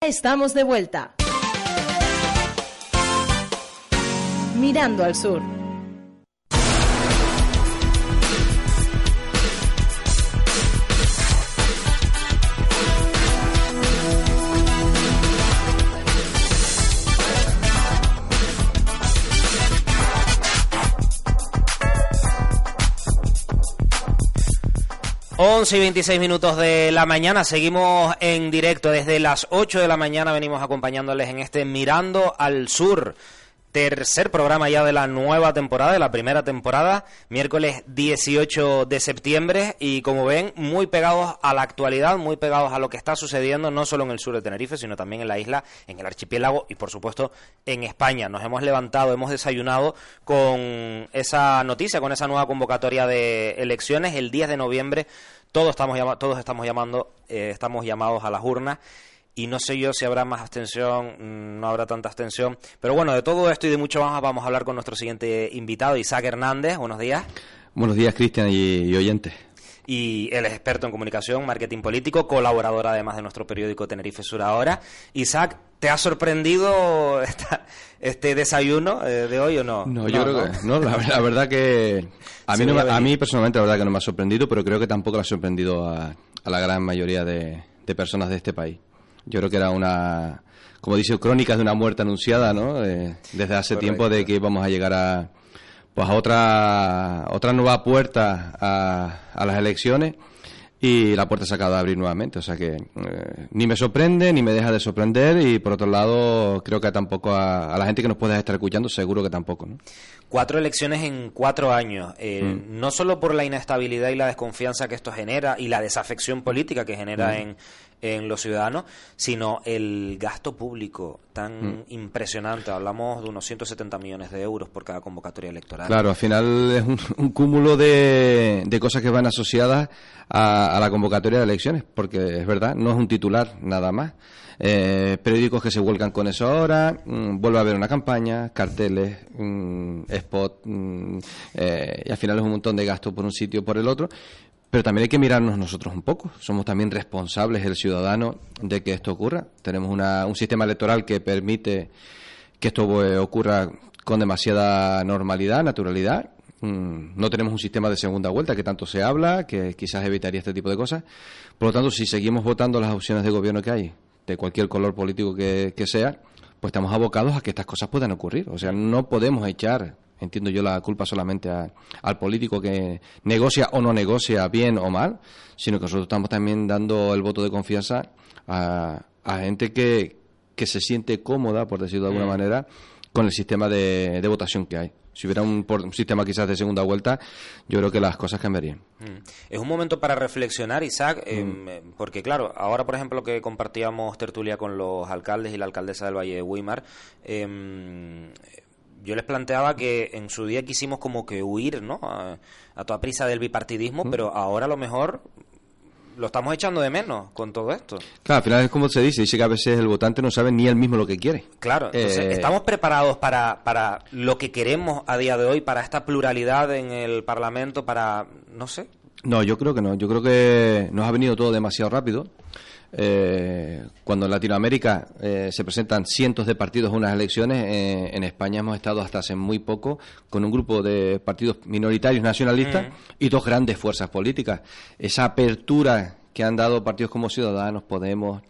Estamos de vuelta. Mirando al sur. 11 y 26 minutos de la mañana, seguimos en directo. Desde las 8 de la mañana, venimos acompañándoles en este Mirando al Sur, tercer programa ya de la nueva temporada, de la primera temporada, miércoles 18 de septiembre. Y como ven, muy pegados a la actualidad, muy pegados a lo que está sucediendo no solo en el sur de Tenerife, sino también en la isla, en el archipiélago y por supuesto en España. Nos hemos levantado, hemos desayunado con esa noticia, con esa nueva convocatoria de elecciones. El 10 de noviembre todos estamos, todos estamos llamando, eh, estamos llamados a las urnas y no sé yo si habrá más abstención, mm, no habrá tanta abstención. Pero bueno, de todo esto y de mucho más vamos a hablar con nuestro siguiente invitado, Isaac Hernández. Buenos días. Buenos días, Cristian y, oyentes. Y él es experto en comunicación, marketing político, colaborador además de nuestro periódico Tenerife Sur Ahora. Isaac, ¿te ha sorprendido este desayuno eh, de hoy o no? No, yo creo que no. La, verdad que a mí, a mí personalmente la verdad que no me ha sorprendido, pero creo que tampoco le ha sorprendido a, la gran mayoría de, personas de este país. Yo creo que era una, como dice, crónicas de una muerte anunciada, ¿no? Eh, desde hace tiempo de que íbamos a llegar a, pues a otra, otra nueva puerta a, a las elecciones y la puerta se acaba de abrir nuevamente. O sea que eh, ni me sorprende ni me deja de sorprender y por otro lado creo que tampoco a, la gente que nos pueda estar escuchando seguro que tampoco. ¿no? Cuatro elecciones en cuatro años, eh, mm. no solo por la inestabilidad y la desconfianza que esto genera y la desafección política que genera mm. en, en los ciudadanos, sino el gasto público tan mm. impresionante. Hablamos de unos 170 millones de euros por cada convocatoria electoral. Claro, al final es un, cúmulo de, de, cosas que van asociadas a, a, la convocatoria de elecciones, porque es verdad, no es un titular nada más. Eh, periódicos que se vuelcan con eso ahora, mm, vuelve a haber una campaña, carteles, mm, spot, eh, y al final es un montón de gasto por un sitio o por el otro. Pero también hay que mirarnos nosotros un poco. Somos también responsables, el ciudadano, de que esto ocurra. Tenemos un sistema electoral que permite que esto eh, ocurra con demasiada normalidad, naturalidad. Mm, no tenemos un sistema de segunda vuelta que tanto se habla, que quizás evitaría este tipo de cosas. Por lo tanto, si seguimos votando las opciones de gobierno que hay, de cualquier color político que sea, pues estamos abocados a que estas cosas puedan ocurrir. O sea, no podemos echar entiendo yo la culpa solamente al político que negocia o no negocia bien o mal, sino que nosotros estamos también dando el voto de confianza a, gente que, que se siente cómoda, por decirlo de alguna mm. manera, con el sistema de, votación que hay. Si hubiera un, sistema quizás de segunda vuelta, yo creo que las cosas cambiarían. Mm. Es un momento para reflexionar, Isaac, em, mm. porque claro, ahora por ejemplo que compartíamos tertulia con los alcaldes y la alcaldesa del Valle de Weimar, eh, yo les planteaba que en su día quisimos como que huir, ¿no? A, toda prisa del bipartidismo, pero ahora a lo mejor lo estamos echando de menos con todo esto. Claro, al final es como se dice, dice que a veces el votante no sabe ni él mismo lo que quiere. Claro, entonces, eh, ¿estamos preparados para, para lo que queremos a día de hoy, para esta pluralidad en el Parlamento, para, no sé? No, yo creo que no, yo creo que nos ha venido todo demasiado rápido. Eh, cuando en Latinoamérica eh, se presentan cientos de partidos en unas elecciones, eh, en España hemos estado hasta hace muy poco con un grupo de partidos minoritarios nacionalistas mm. y dos grandes fuerzas políticas. Esa apertura que han dado partidos como Ciudadanos, Podemos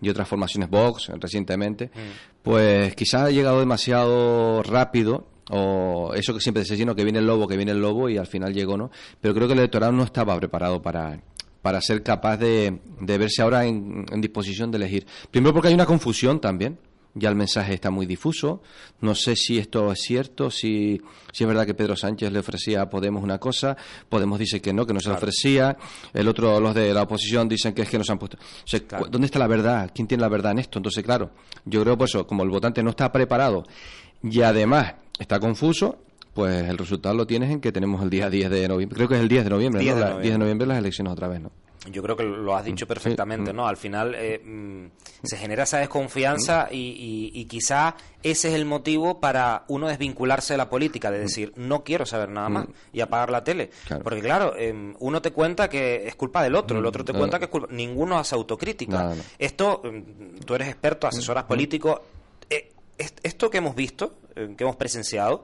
y otras formaciones Vox recientemente, mm. pues quizás ha llegado demasiado rápido o eso que siempre se dice, que viene el lobo, que viene el lobo y al final llegó, ¿no? Pero creo que el electorado no estaba preparado para, para ser capaz de, de verse ahora en, disposición de elegir. Primero porque hay una confusión también, ya el mensaje está muy difuso. No sé si esto es cierto, si, si es verdad que Pedro Sánchez le ofrecía a Podemos una cosa, Podemos dice que no, que no se le ofrecía, el otro, los de la oposición dicen que es que nos han puesto. ¿Dónde está la verdad? ¿Quién tiene la verdad en esto? Entonces, claro, yo creo por eso, como el votante no está preparado y además está confuso, pues el resultado lo tienes en que tenemos el día 10 de noviembre. Creo que es el 10 de noviembre, 10 de noviembre, 10 de noviembre las elecciones otra vez, ¿no? Yo creo que lo has dicho mm, perfectamente, ¿no? Al final eh, mm, se genera esa desconfianza mm. y, quizá ese es el motivo para uno desvincularse de la política, de decir, no quiero saber nada más y apagar la tele. Porque claro, em, uno te cuenta que es culpa del otro, el otro te cuenta que es culpa... Ninguno hace autocrítica. Esto, tú eres experto, asesoras políticos. Eh, esto que hemos visto, eh, que hemos presenciado,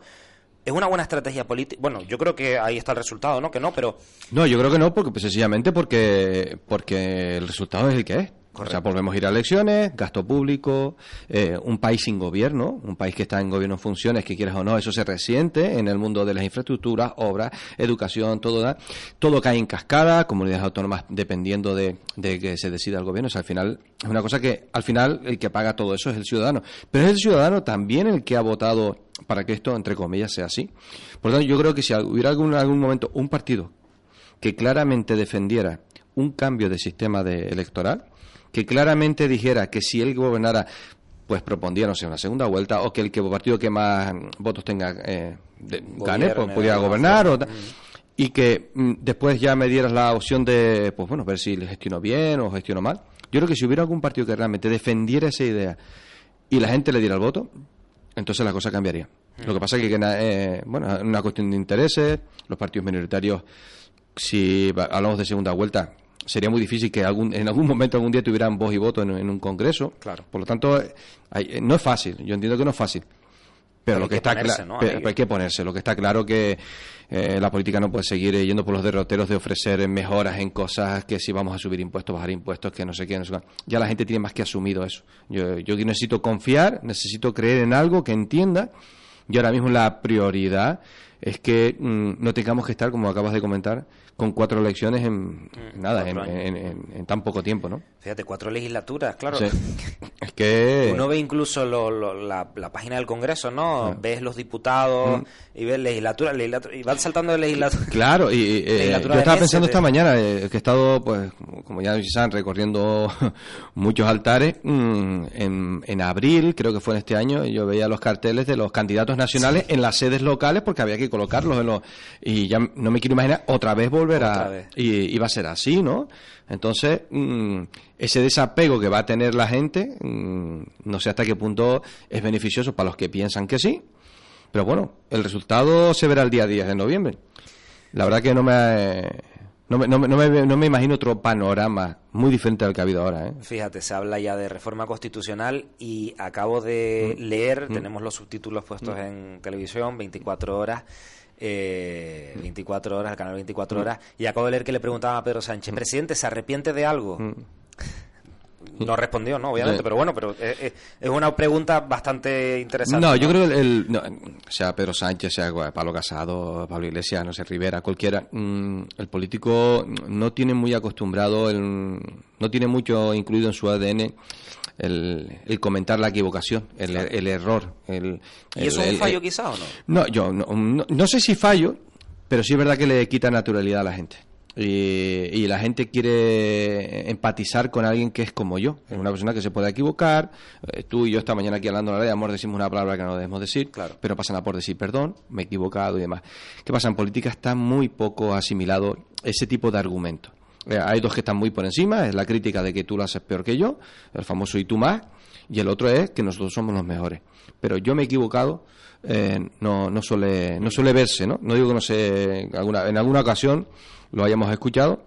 ¿Es una buena estrategia política? Bueno, yo creo que ahí está el resultado, ¿no? Que no, pero... No, yo creo que no, porque pues, sencillamente porque, porque el resultado es el que es. O sea, volvemos a ir a elecciones, gasto público, eh, un país sin gobierno, un país que está en gobierno en funciones, que quieras o no, eso se resiente en el mundo de las infraestructuras, obras, educación, todo da, todo cae en cascada, comunidades autónomas dependiendo de, que se decida el gobierno. O sea, al final, es una cosa que al final el que paga todo eso es el ciudadano. Pero es el ciudadano también el que ha votado para que esto, entre comillas, sea así. Por lo tanto, yo creo que si hubiera algún, algún momento un partido que claramente defendiera un cambio de sistema de electoral, que claramente dijera que si él gobernara, pues propondría, no sé, una segunda vuelta, o que el que partido que más votos tenga eh, gane, pues pudiera gobernar, o y que mm, después ya me dieras la opción de, pues bueno, ver si le gestiono bien o gestiono mal. Yo creo que si hubiera algún partido que realmente defendiera esa idea y la gente le diera el voto, entonces la cosa cambiaría. Lo que pasa es que, eh, bueno, es una cuestión de intereses, los partidos minoritarios, si hablamos de segunda vuelta, sería muy difícil que algún, en algún momento, algún día tuvieran voz y voto en, un congreso. Claro. Por lo tanto, no es fácil. Yo entiendo que no es fácil. Pero, lo que, está claro, hay... que ponerse. Lo que está claro que eh, la política no puede seguir yendo por los derroteros de ofrecer mejoras en cosas que si vamos a subir impuestos, bajar impuestos, que no sé qué. Ya la gente tiene más que asumido eso. Yo, yo necesito confiar, necesito creer en algo que entienda. Y ahora mismo la prioridad es que mm, no tengamos que estar, como acabas de comentar, con cuatro elecciones en mm, nada, en, tan poco tiempo, ¿no? Fíjate, cuatro legislaturas, claro. Es que... Uno ve incluso la, página del Congreso, ¿no? Ah. Ves los diputados mm. y ves legislatura, legislatura, y van saltando de legislatura. Claro, y eh, yo estaba pensando esta mañana eh, que he estado, pues, como ya saben, recorriendo muchos altares. en, en abril, creo que fue en este año, yo veía los carteles de los candidatos nacionales en las sedes locales porque había que colocarlos en los... Y ya no me quiero imaginar otra vez volver y, va a ser así, ¿no? Entonces, mm, ese desapego que va a tener la gente, mm, no sé hasta qué punto es beneficioso para los que piensan que sí, pero bueno, el resultado se verá el día 10 de noviembre. La verdad que no me, no me, no, me, imagino otro panorama muy diferente al que ha habido ahora. ¿eh? Fíjate, se habla ya de reforma constitucional y acabo de mm. leer, tenemos los subtítulos puestos en televisión, 24 horas, eh, 24 horas, el canal 24 horas, y acabo de leer que le preguntaba a Pedro Sánchez, presidente, ¿se arrepiente de algo? Mm. No respondió, ¿no? Obviamente, pero bueno, pero es, una pregunta bastante interesante. No, yo creo que el, sea Pedro Sánchez, sea Pablo Casado, Pablo Iglesias, no sé, Rivera, cualquiera, mm, el político no tiene muy acostumbrado, el, no tiene mucho incluido en su ADN el, comentar la equivocación, el, el error. El, ¿Y eso es un fallo quizá o no? No, yo no, no, sé si fallo, pero sí es verdad que le quita naturalidad a la gente. Y, la gente quiere empatizar con alguien que es como yo, es una persona que se puede equivocar. Eh, tú y yo esta mañana aquí hablando de amor decimos una palabra que no debemos decir, claro. pero pasan a por decir perdón, me he equivocado y demás. ¿Qué pasa? En política está muy poco asimilado ese tipo de argumentos. Eh, hay dos que están muy por encima, es la crítica de que tú lo haces peor que yo, el famoso y tú más, y el otro es que nosotros somos los mejores. Pero yo me he equivocado, eh, no, no, suele, no suele verse, ¿no? No digo que no sé, alguna, en alguna ocasión lo hayamos escuchado,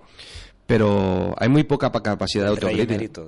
pero hay muy poca capacidad de autocrítica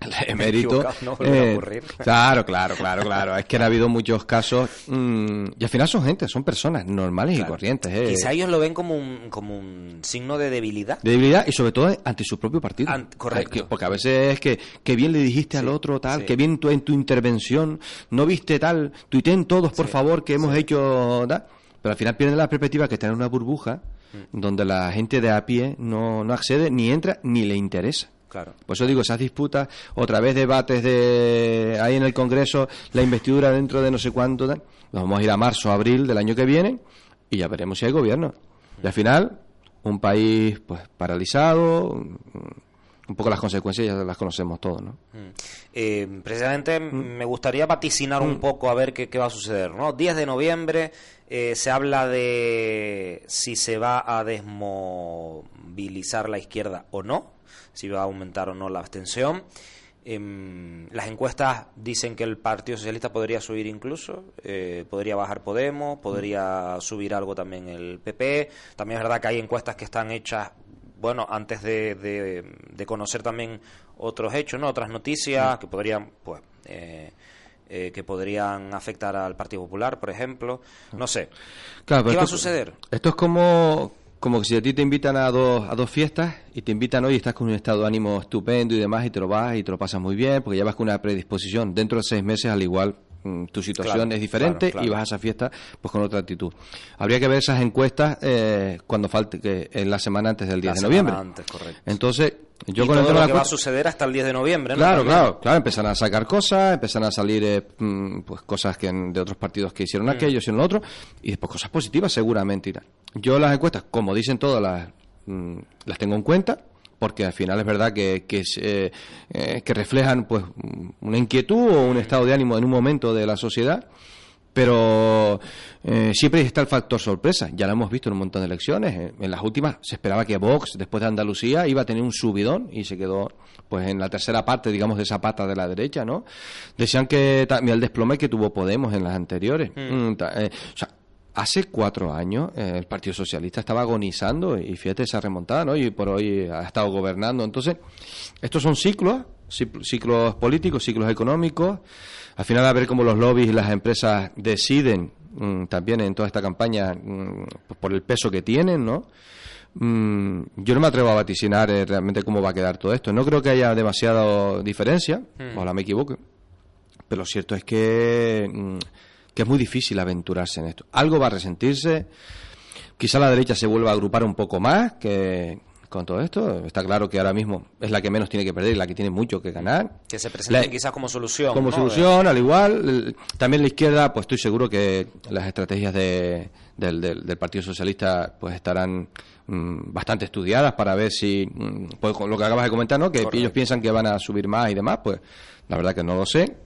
emérito. Eh, claro, claro, claro, claro. Es que ha habido muchos casos mm, y al final son gente, son personas normales y corrientes. Eh. Quizá ellos lo ven como un, como un signo de debilidad. De debilidad y sobre todo ante su propio partido. correcto. porque a veces es que, que bien le dijiste al otro tal, que bien tú en tu intervención no viste tal, tuiten todos por favor que hemos hecho tal. Pero al final pierden la perspectiva que están en una burbuja mm. donde la gente de a pie no, no accede, ni entra, ni le interesa. Claro. Por eso digo, esas disputas, otra vez debates de ahí en el Congreso, la investidura dentro de no sé cuánto, nos vamos a ir a marzo, abril del año que viene y ya veremos si hay gobierno. Y al final, un país pues paralizado, un poco las consecuencias ya las conocemos todos, ¿no? Mm. Eh, precisamente mm. me gustaría vaticinar un mm. poco a ver qué, va a suceder, ¿no? 10 de noviembre eh, se habla de si se va a desmovilizar la izquierda o no, si va a aumentar o no la abstención. Em, las encuestas dicen que el Partido Socialista podría subir incluso, eh, podría bajar Podemos, podría subir algo también el PP. También es verdad que hay encuestas que están hechas bueno, antes de, de, conocer también otros hechos, ¿no? Otras noticias que podrían, pues, eh, eh, que podrían afectar al Partido Popular, por ejemplo. No sé. ¿Qué va a suceder? Esto es como, como que si a ti te invitan a dos, a dos fiestas y te invitan hoy y estás con un estado de ánimo estupendo y demás y te lo vas y te lo pasas muy bien porque ya vas con una predisposición. Dentro de seis meses, al igual, tu situación es diferente y vas a esa fiesta pues con otra actitud. Habría que ver esas encuestas eh, cuando falte que en la semana antes del 10 de noviembre. Entonces, yo con todo lo que va a suceder hasta el 10 de noviembre, Claro, claro, claro, empiezan a sacar cosas, empiezan a salir eh, mm, pues cosas que de otros partidos que hicieron mm. aquello, hicieron lo otro y después cosas positivas seguramente irán. Yo las encuestas, como dicen todas las las tengo en cuenta porque al final es verdad que, que, eh, eh, que reflejan pues una inquietud o un estado de ánimo en un momento de la sociedad pero eh, siempre está el factor sorpresa. Ya lo hemos visto en un montón de elecciones. En las últimas se esperaba que Vox, después de Andalucía, iba a tener un subidón y se quedó pues en la tercera parte, digamos, de esa pata de la derecha, ¿no? Decían que también el desplome que tuvo Podemos en las anteriores. Mm. Mm, o sea, Hace cuatro años eh, el Partido Socialista estaba agonizando y fíjate esa remontada, ¿no? Y por hoy ha estado gobernando. Entonces, estos son ciclos, ciclos políticos, ciclos económicos. Al final, a ver cómo los lobbies y las empresas deciden mm, también en toda esta campaña mm, por el peso que tienen, ¿no? Mm, yo no me atrevo a vaticinar eh, realmente cómo va a quedar todo esto. No creo que haya demasiada diferencia, ojalá me equivoque, pero lo cierto es que que es muy difícil aventurarse en esto. Algo va a resentirse, quizá la derecha se vuelva a agrupar un poco más que con todo esto. Está claro que ahora mismo es la que menos tiene que perder y la que tiene mucho que ganar. Que se presente quizás como solución. Como solución, al igual. También la izquierda, pues estoy seguro que las estrategias de, del, del, Partido Socialista pues estarán mm, bastante estudiadas para ver si, mm, pues, lo que acabas de comentar, ¿no? Que ellos piensan que van a subir más y demás, pues la verdad que no lo sé.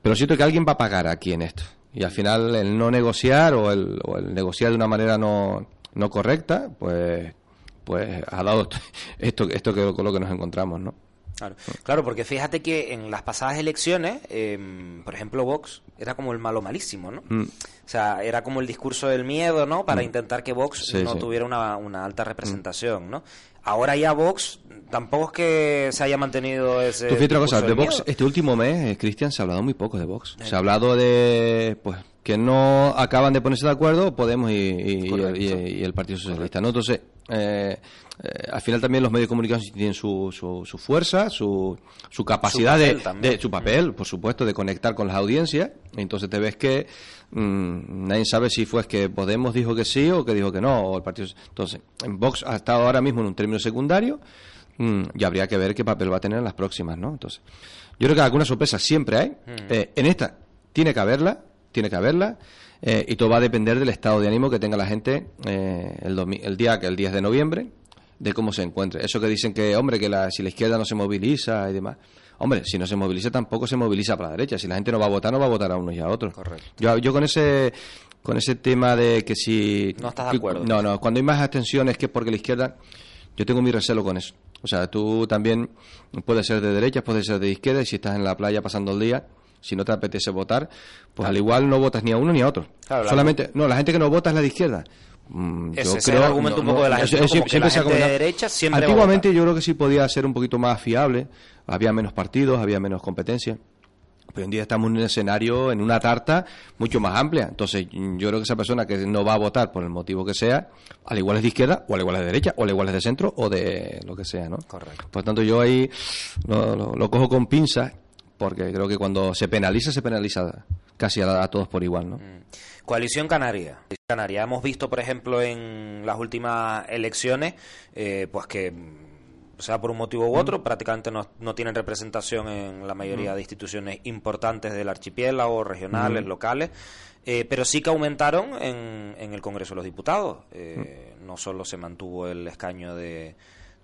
Pero siento que alguien va a pagar aquí en esto y al final el no negociar o el, o el negociar de una manera no, no correcta, pues, pues ha dado esto, esto que, con lo que nos encontramos, ¿no? Claro, claro, porque fíjate que en las pasadas elecciones, em, por ejemplo, Vox era como el malo malísimo, ¿no? Mm. O sea, era como el discurso del miedo, ¿no? Para mm. intentar que Vox no tuviera una, una, alta representación, ¿no? Ahora ya Vox tampoco es que se haya mantenido ese. Tú fíjate cosa, de Vox, este último mes, eh, Cristian, se ha hablado muy poco de Vox. Se ha hablado de, pues, que no acaban de ponerse de acuerdo Podemos y, el Partido Socialista, ¿no? Entonces, eh, eh, al final también los medios de comunicación tienen su, su, fuerza, su, su capacidad de, su papel, por supuesto, de conectar con las audiencias. Entonces te ves que mm, nadie sabe si fue que Podemos dijo que sí o que dijo que no, o el partido. Entonces, en Vox ha estado ahora mismo en un término secundario mm, y habría que ver qué papel va a tener en las próximas, ¿no? Entonces, yo creo que alguna sorpresa siempre hay. Mm. Eh, en esta tiene que haberla, tiene que haberla. Eh, y todo va a depender del estado de ánimo que tenga la gente eh, el, el, día que el 10 de noviembre, de cómo se encuentre. Eso que dicen que, hombre, que la, si la izquierda no se moviliza y demás. Hombre, si no se moviliza tampoco se moviliza para la derecha. Si la gente no va a votar, no va a votar a unos y a otros. Correcto. Yo, yo con ese con ese tema de que si... No estás de acuerdo. No, no, cuando hay más abstención es que es porque la izquierda... Yo tengo mi recelo con eso. O sea, tú también puedes ser de derecha, puedes ser de izquierda, y si estás en la playa pasando el día, si no te apetece votar, pues al igual no votas ni a uno ni a otro. Solamente, no, la gente que no vota es la de izquierda. Mm, yo creo, es el argumento un poco de la gente, siempre, de derecha siempre Antiguamente yo creo que sí podía ser un poquito más fiable, había menos partidos, había menos competencia. Pero hoy en día estamos en un escenario, en una tarta mucho más amplia. Entonces, yo creo que esa persona que no va a votar por el motivo que sea, al igual es de izquierda, o al igual es de derecha, o al igual es de centro, o de lo que sea, ¿no? Correcto. Por tanto, yo ahí lo, cojo con pinzas porque creo que cuando se penaliza, se penaliza casi a, todos por igual, ¿no? Mm. Coalición Canaria. Canaria. Hemos visto, por ejemplo, en las últimas elecciones, eh, pues que sea por un motivo u otro, prácticamente no, no, tienen representación en la mayoría de instituciones importantes del archipiélago, regionales, locales, eh, pero sí que aumentaron en, en, el Congreso de los Diputados. Eh, no solo se mantuvo el escaño de,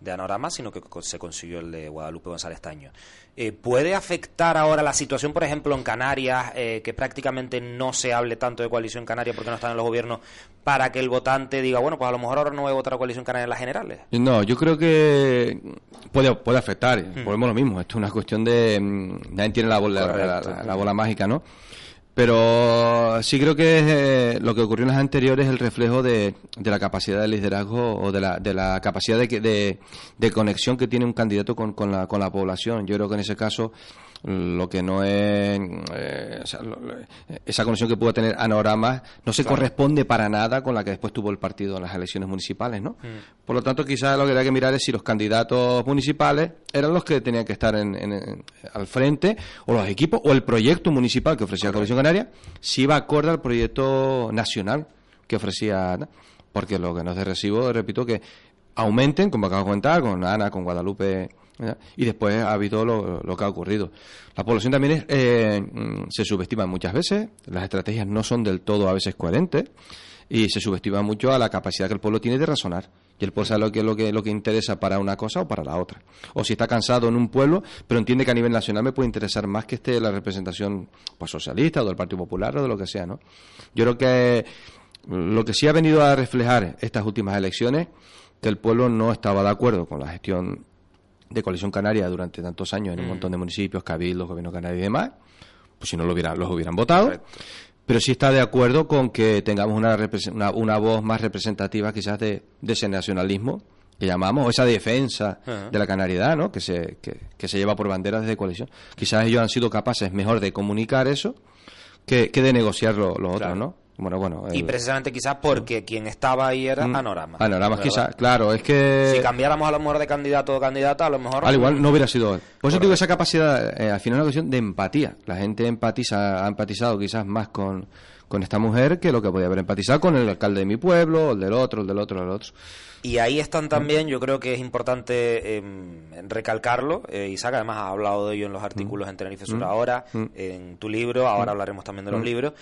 de Anorama, sino que se consiguió el de Guadalupe González Taño. Eh, ¿Puede afectar ahora la situación, por ejemplo, en Canarias, eh, que prácticamente no se hable tanto de coalición canaria porque no están en los gobiernos, para que el votante diga, bueno, pues a lo mejor ahora no voy a votar a coalición canaria en las generales? No, yo creo que puede, puede afectar, hmm. volvemos lo mismo, esto es una cuestión de... Mm, nadie tiene la bola, la bola mágica, ¿no? Pero sí creo que eh, lo que ocurrió en las anteriores es el reflejo de, de la capacidad de liderazgo o de la, de la capacidad de, de, conexión que tiene un candidato con, con, la, con la población. Yo creo que en ese caso lo que no es eh, esa conexión que pudo tener Anorama no se corresponde para nada con la que después tuvo el partido en las elecciones municipales, ¿no? Mm. Por lo tanto, quizás lo que hay que mirar es si los candidatos municipales eran los que tenían que estar en, al frente, o los equipos, o el proyecto municipal que ofrecía la Comisión Canaria, si iba acorde al proyecto nacional que ofrecía, porque lo que no es de recibo, repito, que aumenten, como acabo de comentar, con Ana, con Guadalupe y después ha habido lo, que ha ocurrido. La población también eh, mm, se subestima muchas veces, las estrategias no son del todo a veces coherentes y se subestima mucho a la capacidad que el pueblo tiene de razonar. Y el pueblo sabe lo que, lo que, lo que interesa para una cosa o para la otra. O si está cansado en un pueblo, pero entiende que a nivel nacional me puede interesar más que esté la representación pues, socialista o del Partido Popular o de lo que sea. ¿no? Yo creo que lo que sí ha venido a reflejar estas últimas elecciones, que el pueblo no estaba de acuerdo con la gestión de Coalición Canaria durante tantos años en un mm. montón de municipios, cabildos, gobierno canario y demás, pues si no lo hubieran, los hubieran votado. Pero sí está de acuerdo con que tengamos una, una, voz más representativa quizás de, ese nacionalismo que llamamos, o esa defensa de la canariedad, ¿no? que, se, que, se lleva por bandera desde coalición. Quizás ellos han sido capaces mejor de comunicar eso que, de negociar lo, otro, ¿no? Bueno, bueno. Y precisamente quizás porque quien estaba ahí era mm. Anorama. Anorama, quizás, claro, es que... Si cambiáramos a lo mejor de candidato o candidata, a lo mejor... Al igual no hubiera sido él. Por eso digo esa capacidad, eh, al final es una cuestión de empatía. La gente empatiza, ha empatizado quizás más con, con esta mujer que lo que podía haber empatizado con el alcalde de mi pueblo, el del otro, el del otro, el del otro. Y ahí están también, yo creo que es importante em, recalcarlo, eh, Isaac además ha hablado de ello en los artículos en Tenerife Sur ahora, en tu libro, ahora hablaremos también de los libros,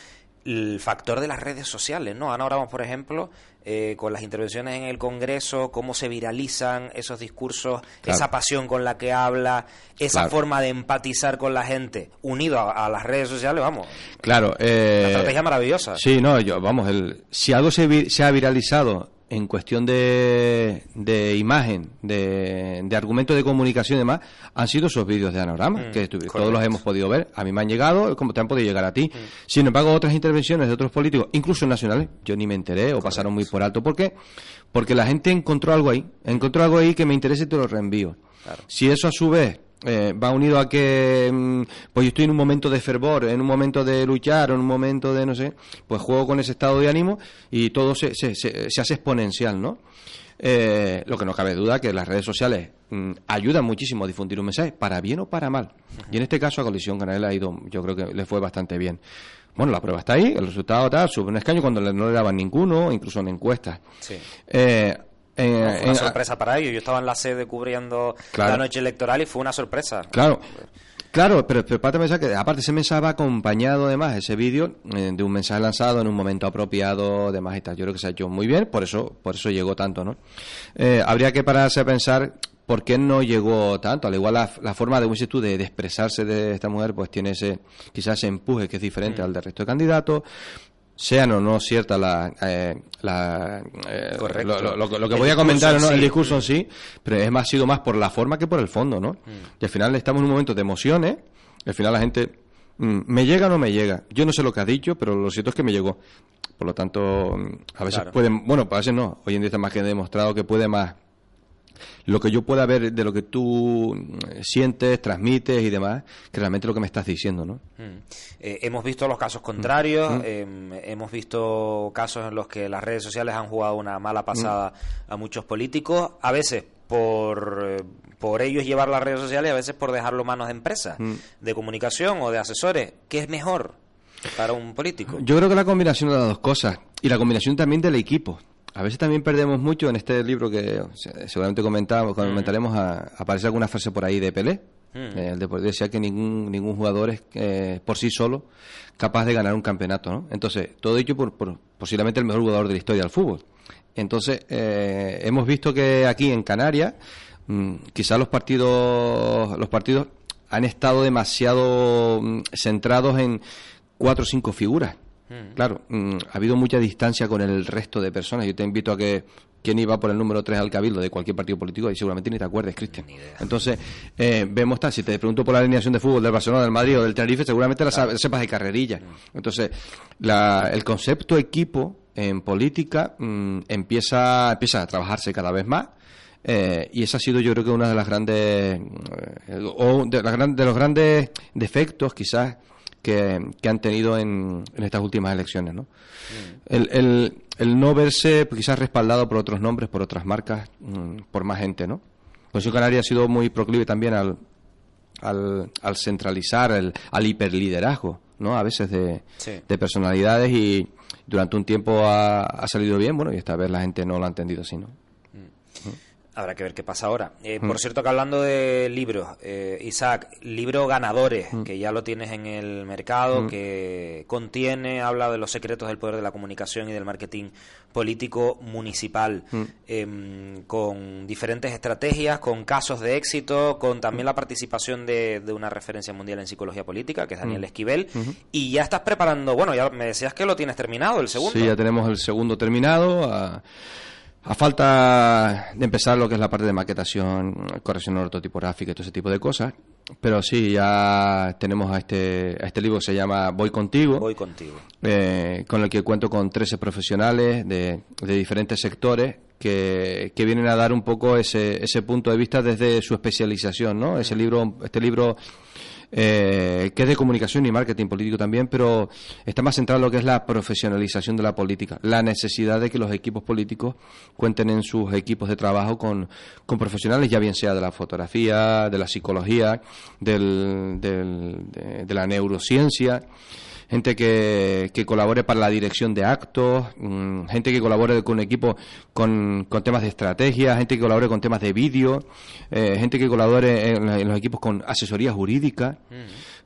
el factor de las redes sociales, ¿no? Ahora vamos, por ejemplo, eh, con las intervenciones en el Congreso, cómo se viralizan esos discursos, esa pasión con la que habla, esa forma de empatizar con la gente, unido a, las redes sociales, vamos. Claro. Eh, estrategia maravillosa. Sí, no, yo, vamos, el, si algo se, se ha viralizado en cuestión de, de imagen, de, de argumento de comunicación y demás, han sido esos vídeos de Anorama, mm, que todos los hemos podido ver. A mí me han llegado, como te han podido llegar a ti. Mm. Sin embargo, otras intervenciones de otros políticos, incluso nacionales, yo ni me enteré o pasaron muy por alto. ¿Por qué? Porque la gente encontró algo ahí, encontró algo ahí que me interesa y te lo reenvío. Si eso a su vez eh, va unido a que mm, pues yo estoy en un momento de fervor, en un momento de luchar, en un momento de no sé, pues juego con ese estado de ánimo y todo se, se, se, hace exponencial, ¿no? Eh, lo que no cabe duda que las redes sociales mm, ayudan muchísimo a difundir un mensaje, para bien o para mal. Y en este caso a Colisión Canal ha ido, yo creo que le fue bastante bien. Bueno, la prueba está ahí, el resultado tal, sube un escaño cuando no le daban ninguno, incluso en encuestas. Sí. Eh, fue una sorpresa para ellos. Yo estaba en la sede cubriendo la noche electoral y fue una sorpresa. Claro. Claro, pero, pero pensar que aparte ese mensaje va acompañado además, ese vídeo, eh, de un mensaje lanzado en un momento apropiado, demás y tal. Yo creo que se ha hecho muy bien, por eso, por eso llegó tanto, ¿no? Eh, habría que pararse a pensar por qué no llegó tanto. Al igual la, forma de un de, de, expresarse de esta mujer, pues tiene ese, quizás ese empuje que es diferente mm. al del resto de candidatos sean o no ciertas la, eh, la eh, lo, que voy a comentar ¿no? el discurso en sí pero es más sido más por la forma que por el fondo no mm. y al final estamos en un momento de emociones al final la gente mm, me llega o no me llega. Yo no sé lo que ha dicho pero lo cierto es que me llegó. Por lo tanto mm, a veces pueden bueno a veces no. Hoy en día está más que demostrado que puede más lo que yo pueda ver de lo que tú eh, sientes, transmites y demás, que realmente lo que me estás diciendo, ¿no? Mm. Eh, hemos visto los casos contrarios, mm. Mm. Em, hemos visto casos en los que las redes sociales han jugado una mala pasada a muchos políticos, a veces por, eh, por ellos llevar las redes sociales y a veces por dejarlo en manos de empresas, de comunicación o de asesores. ¿Qué es mejor para un político? Yo creo que la combinación de las dos cosas y la combinación también del equipo a veces también perdemos mucho en este libro que seguramente comentamos, comentaremos, a, aparece alguna frase por ahí de Pelé. El deporte decía que ningún, ningún jugador es eh, por sí solo capaz de ganar un campeonato, ¿no? Entonces, todo ello por, posiblemente el mejor jugador de la historia del fútbol. Entonces, eh, hemos visto que aquí en Canarias, mm, quizás los partidos, los partidos han estado demasiado mm, centrados en cuatro o cinco figuras. Mm. Claro, mm, ha habido mucha distancia con el resto de personas. Yo te invito a que quien iba por el número 3 al cabildo de cualquier partido político y seguramente ni te acuerdes, Cristian. Entonces, eh, vemos tal, si te pregunto por la alineación de fútbol del Barcelona, del Madrid o del Tenerife, seguramente la sepas de carrerilla. Entonces, el concepto equipo en política empieza, empieza a trabajarse cada vez más eh, y esa ha sido yo creo que una de las grandes eh, o de, los grandes defectos quizás que, han tenido en, estas últimas elecciones ¿no? Mm. el, el, no verse quizás respaldado por otros nombres por otras marcas mm, por más gente no pues Canaria ha sido muy proclive también al, al, al centralizar al hiperliderazgo no a veces de, de personalidades y durante un tiempo ha, ha, salido bien bueno y esta vez la gente no lo ha entendido así no Habrá que ver qué pasa ahora. Eh, por mm. cierto, que hablando de libros, eh, Isaac, libro ganadores, mm. que ya lo tienes en el mercado, mm. que contiene, habla de los secretos del poder de la comunicación y del marketing político municipal, em, con diferentes estrategias, con casos de éxito, con también la participación de, una referencia mundial en psicología política, que es Daniel Esquivel, y ya estás preparando, bueno, ya me decías que lo tienes terminado, el segundo. Sí, ya tenemos el segundo terminado. A a falta de empezar lo que es la parte de maquetación, corrección ortotipográfica y todo ese tipo de cosas, pero sí, ya tenemos a este, a este libro que se llama Voy Contigo. Voy Contigo. Eh, con el que cuento con 13 profesionales de, de diferentes sectores que, que, vienen a dar un poco ese, ese punto de vista desde su especialización, ¿no? Ese libro, este libro eh, que es de comunicación y marketing político también, pero está más centrado en lo que es la profesionalización de la política, la necesidad de que los equipos políticos cuenten en sus equipos de trabajo con, con profesionales, ya bien sea de la fotografía, de la psicología, del, de, de la neurociencia gente que, que colabore para la dirección de actos, mm, gente que colabore con equipo con, con, temas de estrategia, gente que colabore con temas de vídeo, eh, gente que colabore en, los equipos con asesoría jurídica,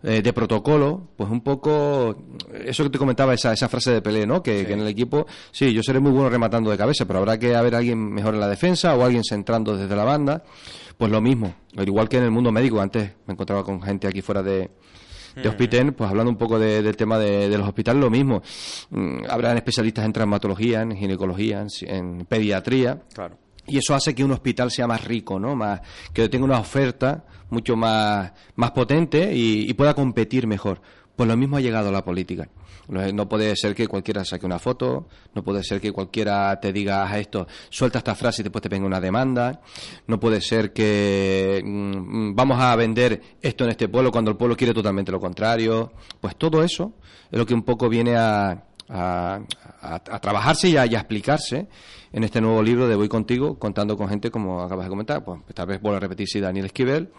eh, de protocolo, pues un poco eso que te comentaba, esa, esa frase de Pelé, ¿no? Que, que, en el equipo, sí, yo seré muy bueno rematando de cabeza, pero habrá que haber alguien mejor en la defensa o alguien centrando desde la banda. Pues lo mismo, igual que en el mundo médico, antes me encontraba con gente aquí fuera de, de Hospiten, pues hablando un poco del tema de, los hospitales, lo mismo. Mm, habrán especialistas en traumatología, en ginecología, en, pediatría. Claro. Y eso hace que un hospital sea más rico, ¿no? Que tenga una oferta mucho más, más potente y pueda competir mejor. Pues lo mismo ha llegado a la política. No puede ser que cualquiera saque una foto, no puede ser que cualquiera te diga a esto, suelta esta frase y después te venga una demanda, no puede ser que mm, vamos a vender esto en este pueblo cuando el pueblo quiere totalmente lo contrario. Pues todo eso es lo que un poco viene a, a, trabajarse y a, explicarse en este nuevo libro de Voy Contigo, contando con gente como acabas de comentar, pues tal vez vuelvo a repetir, sí, Daniel Esquivel,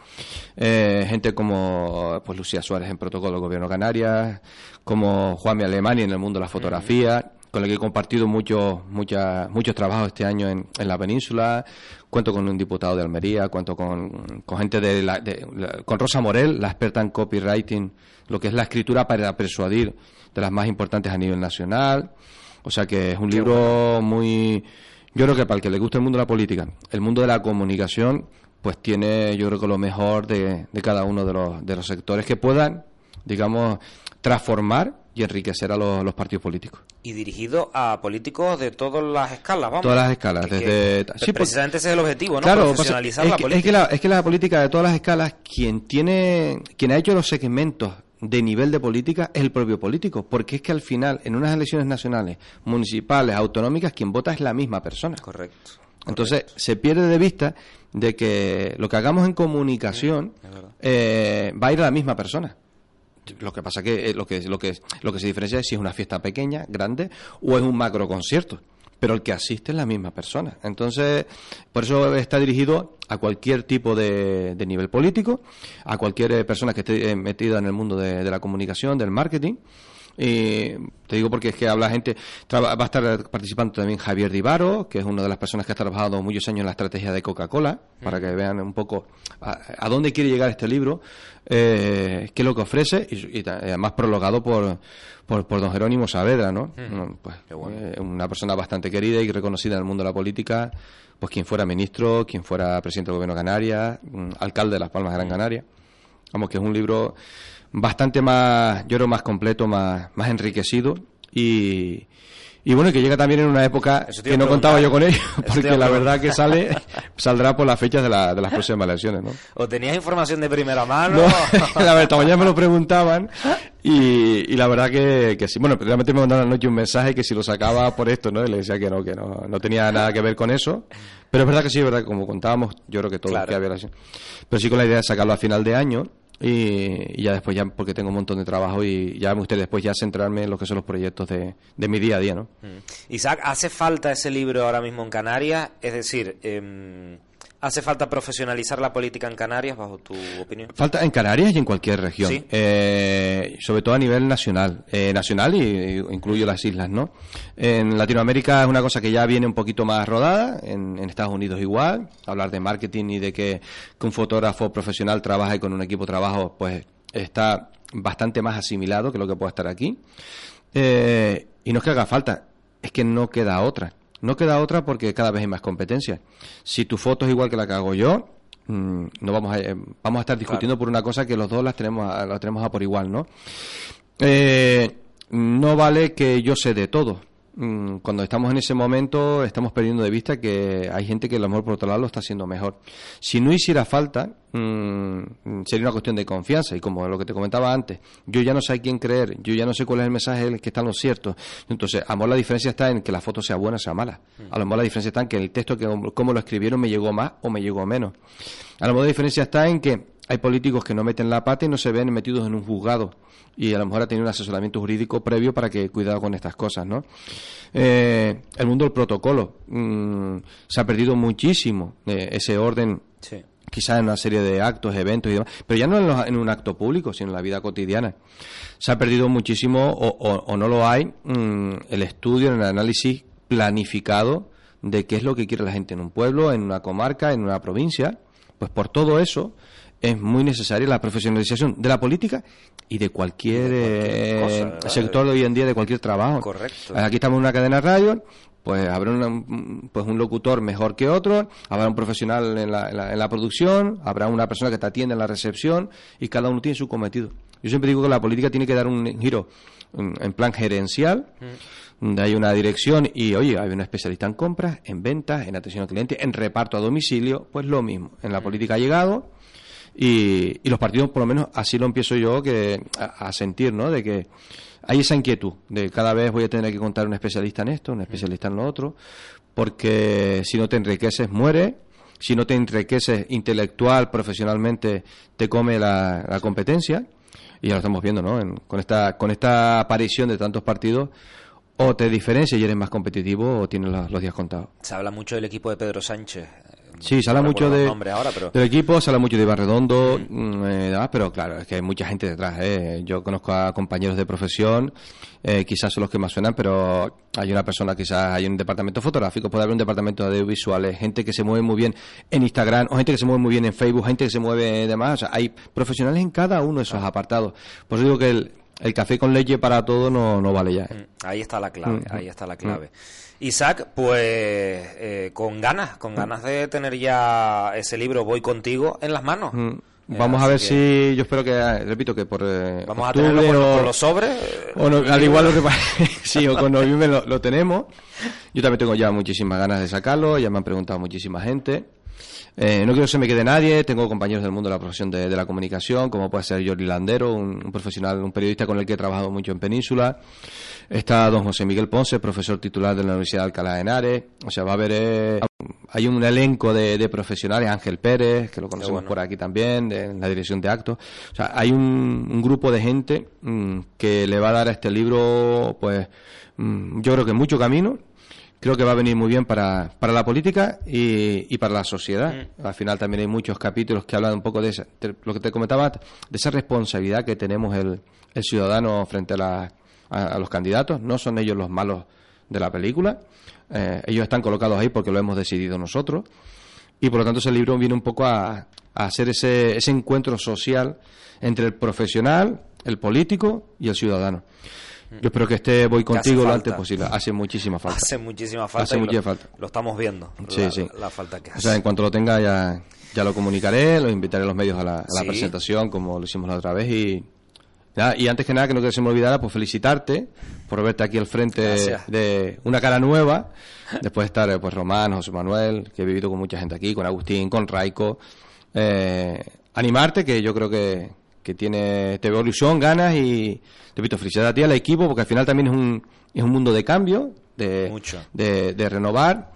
eh, gente como pues Lucía Suárez en Protocolo Gobierno Canarias, como Juanmi Alemania en el mundo de la fotografía, con el que he compartido muchos muchas, muchos trabajos este año en, en, la península. Cuento con un diputado de Almería, cuento con, con gente de, la, con Rosa Morel, la experta en copywriting, lo que es la escritura para persuadir de las más importantes a nivel nacional. O sea que es un libro muy... Yo creo que para el que le guste el mundo de la política, el mundo de la comunicación, pues tiene yo creo que lo mejor de, de cada uno de los, de los sectores que puedan, digamos, transformar y enriquecer a los, partidos políticos. Y dirigido a políticos de todas las escalas, vamos. Todas las escalas. desde, sí, precisamente ese es el objetivo, ¿no? Claro, Profesionalizar la política. Es que la, es que la política de todas las escalas, quien tiene, quien ha hecho los segmentos de nivel de política es el propio político, porque es que al final, en unas elecciones nacionales, municipales, autonómicas, quien vota es la misma persona. Correcto. Entonces, se pierde de vista de que lo que hagamos en comunicación eh, va a ir a la misma persona. Lo que pasa que, eh, lo que lo que lo que se diferencia es si es una fiesta pequeña, grande o es un macro concierto pero el que asiste es la misma persona. Entonces, por eso está dirigido a cualquier tipo de, nivel político, a cualquier persona que esté metida en el mundo de, la comunicación, del marketing, Y te digo porque es que habla gente, va a estar participando también Javier Divaro, que es una de las personas que ha trabajado muchos años en la estrategia de Coca-Cola, para que vean un poco a, dónde quiere llegar este libro, eh, qué es lo que ofrece, y, además prologado por, por, don Jerónimo Saavedra, ¿no? Pues, eh, una persona bastante querida y reconocida en el mundo de la política, pues quien fuera ministro, quien fuera presidente del gobierno de Canarias, mm, alcalde de Las Palmas de Gran Canaria. Vamos, que es un libro bastante más, yo creo, más completo, más, más enriquecido y, y bueno, que llega también en una época que no contaba yo con ello, porque la verdad que sale saldrá por las fechas de, la, de las próximas elecciones, ¿no? ¿O tenías información de primera mano? No, la verdad, mañana me lo preguntaban y, y la verdad que, que sí. Bueno, realmente me mandaron anoche un mensaje que si lo sacaba por esto, ¿no? Y le decía que no, que no, no tenía nada que ver con eso. Pero es verdad que sí, es verdad que como contábamos, yo creo que todo que había. Pero sí con la idea de sacarlo a final de año y, ya después ya porque tengo un montón de trabajo y ya me gustaría después ya centrarme en lo que son los proyectos de, de mi día a día, ¿no? Mm. Isaac, ¿hace falta ese libro ahora mismo en Canarias? Es decir, eh, ¿Hace falta profesionalizar la política en Canarias, bajo tu opinión? Falta en Canarias y en cualquier región, eh, sobre todo a nivel nacional, eh, nacional y, incluyo las islas, ¿no? En Latinoamérica es una cosa que ya viene un poquito más rodada, en, Estados Unidos igual, hablar de marketing y de que, un fotógrafo profesional trabaje con un equipo de trabajo, pues está bastante más asimilado que lo que puede estar aquí. Eh, y no es que haga falta, es que no queda otra no queda otra porque cada vez hay más competencia. Si tu foto es igual que la que hago yo, mm, no vamos a, eh, vamos a estar discutiendo por una cosa que los dos las tenemos a, tenemos a por igual, ¿no? Eh, no vale que yo sé de todo. Mm, cuando estamos en ese momento estamos perdiendo de vista que hay gente que a lo mejor por otro lado lo está haciendo mejor. Si no hiciera falta, mm, sería una cuestión de confianza y como lo que te comentaba antes, yo ya no sé a quién creer, yo ya no sé cuál es el mensaje en el que están los ciertos. Entonces, a lo mejor la diferencia está en que la foto sea buena o sea mala. A lo mejor la diferencia está en que el texto, que cómo lo escribieron, me llegó más o me llegó menos. A lo mejor la diferencia está en que hay políticos que no meten la pata y no se ven metidos en un juzgado y a lo mejor ha tenido un asesoramiento jurídico previo para que cuidado con estas cosas, ¿no? Eh, el mundo del protocolo mm, se ha perdido muchísimo eh, ese orden. Quizás en una serie de actos, eventos y demás, pero ya no en, un acto público, sino en la vida cotidiana. Se ha perdido muchísimo, o, no lo hay, mm, el estudio, el análisis planificado de qué es lo que quiere la gente en un pueblo, en una comarca, en una provincia. Pues por todo eso, es muy necesaria la profesionalización de la política y de cualquier, eh, sector de hoy en día, de cualquier trabajo. Correcto. Aquí estamos en una cadena de radio, pues habrá pues un locutor mejor que otro, habrá un profesional en la, en la, producción, habrá una persona que te atiende en la recepción y cada uno tiene su cometido. Yo siempre digo que la política tiene que dar un giro en plan gerencial, mm. donde hay una dirección y, oye, hay un especialista en compras, en ventas, en atención al cliente, en reparto a domicilio, pues lo mismo. En la mm. política ha llegado y, los partidos, por lo menos, así lo empiezo yo que a, sentir, ¿no? De que hay esa inquietud de cada vez voy a tener que contar un especialista en esto, un especialista en lo otro, porque si no te enriqueces, muere. Si no te enriqueces intelectual, profesionalmente, te come la, competencia. Y ya lo estamos viendo, ¿no? con, esta, con esta aparición de tantos partidos, o te diferencias y eres más competitivo o tienes los, los, días contados. Se habla mucho del equipo de Pedro Sánchez. Sí, se habla mucho de, del equipo, se habla mucho de Iván Redondo, mm, eh, pero claro, es que hay mucha gente detrás. Eh. Yo conozco a compañeros de profesión, eh, quizás son los que más suenan, pero hay una persona, quizás hay un departamento fotográfico, puede haber un departamento de audiovisuales, gente que se mueve muy bien en Instagram, o gente que se mueve muy bien en Facebook, gente que se mueve demás. O sea, hay profesionales en cada uno de esos apartados. Por eso digo que el, el café con leche para todo no, no vale ya. Mm, ahí está la clave, mm, ahí está la clave. Isaac, pues eh, con ganas, con ganas de tener ya ese libro Voy contigo en las manos. Mm. Eh, vamos a ver si, yo espero que, ah, repito, que por. Eh, Vamos a tenerlo con, los sobres. O al igual lo que sí, o con noviembre lo, lo, tenemos. Yo también tengo ya muchísimas ganas de sacarlo, ya me han preguntado muchísima gente. Eh, no quiero que se me quede nadie, tengo compañeros del mundo de la profesión de, la comunicación, como puede ser Jordi Landero, un, profesional, un periodista con el que he trabajado mucho en Península. Está don José Miguel Ponce, profesor titular de la Universidad de Alcalá de Henares. O sea, va a haber. Eh, hay un elenco de, profesionales, Ángel Pérez, que lo conocemos por aquí también, de, en la dirección de actos. O sea, hay un, grupo de gente mm, que le va a dar a este libro, pues, mm, yo creo que mucho camino creo que va a venir muy bien para, para la política y, para la sociedad. Mm. Al final también hay muchos capítulos que hablan un poco de, lo que te comentaba, de esa responsabilidad que tenemos el, el ciudadano frente a, la, a, los candidatos, no son ellos los malos de la película, eh, ellos están colocados ahí porque lo hemos decidido nosotros, y por lo tanto ese libro viene un poco a, hacer ese, ese encuentro social entre el profesional, el político y el ciudadano. Yo espero que esté voy contigo lo antes posible. Hace muchísima falta. Hace muchísima falta. Hace muchísima lo, falta. Lo estamos viendo. Sí, la, sí. La falta que hace. O sea, en cuanto lo tenga ya, ya lo comunicaré, lo invitaré a los medios a la, a la presentación como lo hicimos la otra vez y y antes que nada, que no que se me olvidara, pues felicitarte por verte aquí al frente de una cara nueva, después de estar eh, pues Román, José Manuel, que he vivido con mucha gente aquí, con Agustín, con Raico. Eh, animarte, que yo creo que, que tiene, te veo ilusión, ganas y te pido felicidad a ti, al equipo, porque al final también es un, es un mundo de cambio, de, de, de renovar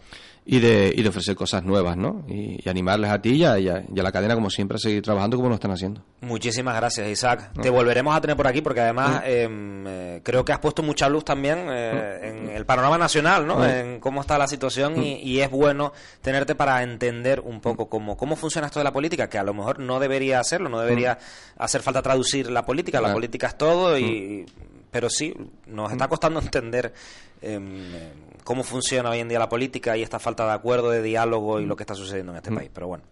y de, y de ofrecer cosas nuevas, ¿no? Y, animarles a ti y a, la cadena, como siempre, a seguir trabajando como lo están haciendo. Muchísimas gracias, Isaac. Te volveremos a tener por aquí porque además em, eh, creo que has puesto mucha luz también eh, en el panorama nacional, ¿no? En cómo está la situación y, es bueno tenerte para entender un poco cómo, cómo funciona esto de la política, que a lo mejor no debería hacerlo, no debería hacer falta traducir la política, la política es todo y pero sí, nos está costando entender em, cómo funciona hoy en día la política y esta falta de acuerdo, de diálogo y lo que está sucediendo en este país. Pero bueno,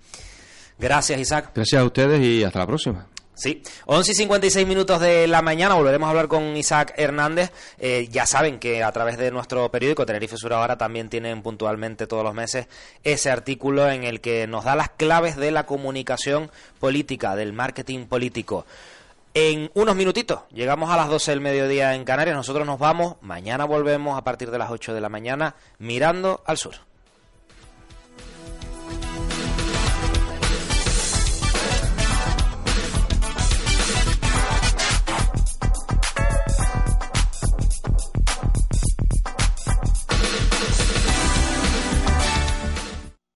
gracias Isaac. Gracias a ustedes y hasta la próxima. Sí, 11 y 56 minutos de la mañana volveremos a hablar con Isaac Hernández. Eh, ya saben que a través de nuestro periódico Tenerife Sur ahora también tienen puntualmente todos los meses ese artículo en el que nos da las claves de la comunicación política, del marketing político en unos minutitos. Llegamos a las 12 del mediodía en Canarias. Nosotros nos vamos. Mañana volvemos a partir de las 8 de la mañana mirando al sur.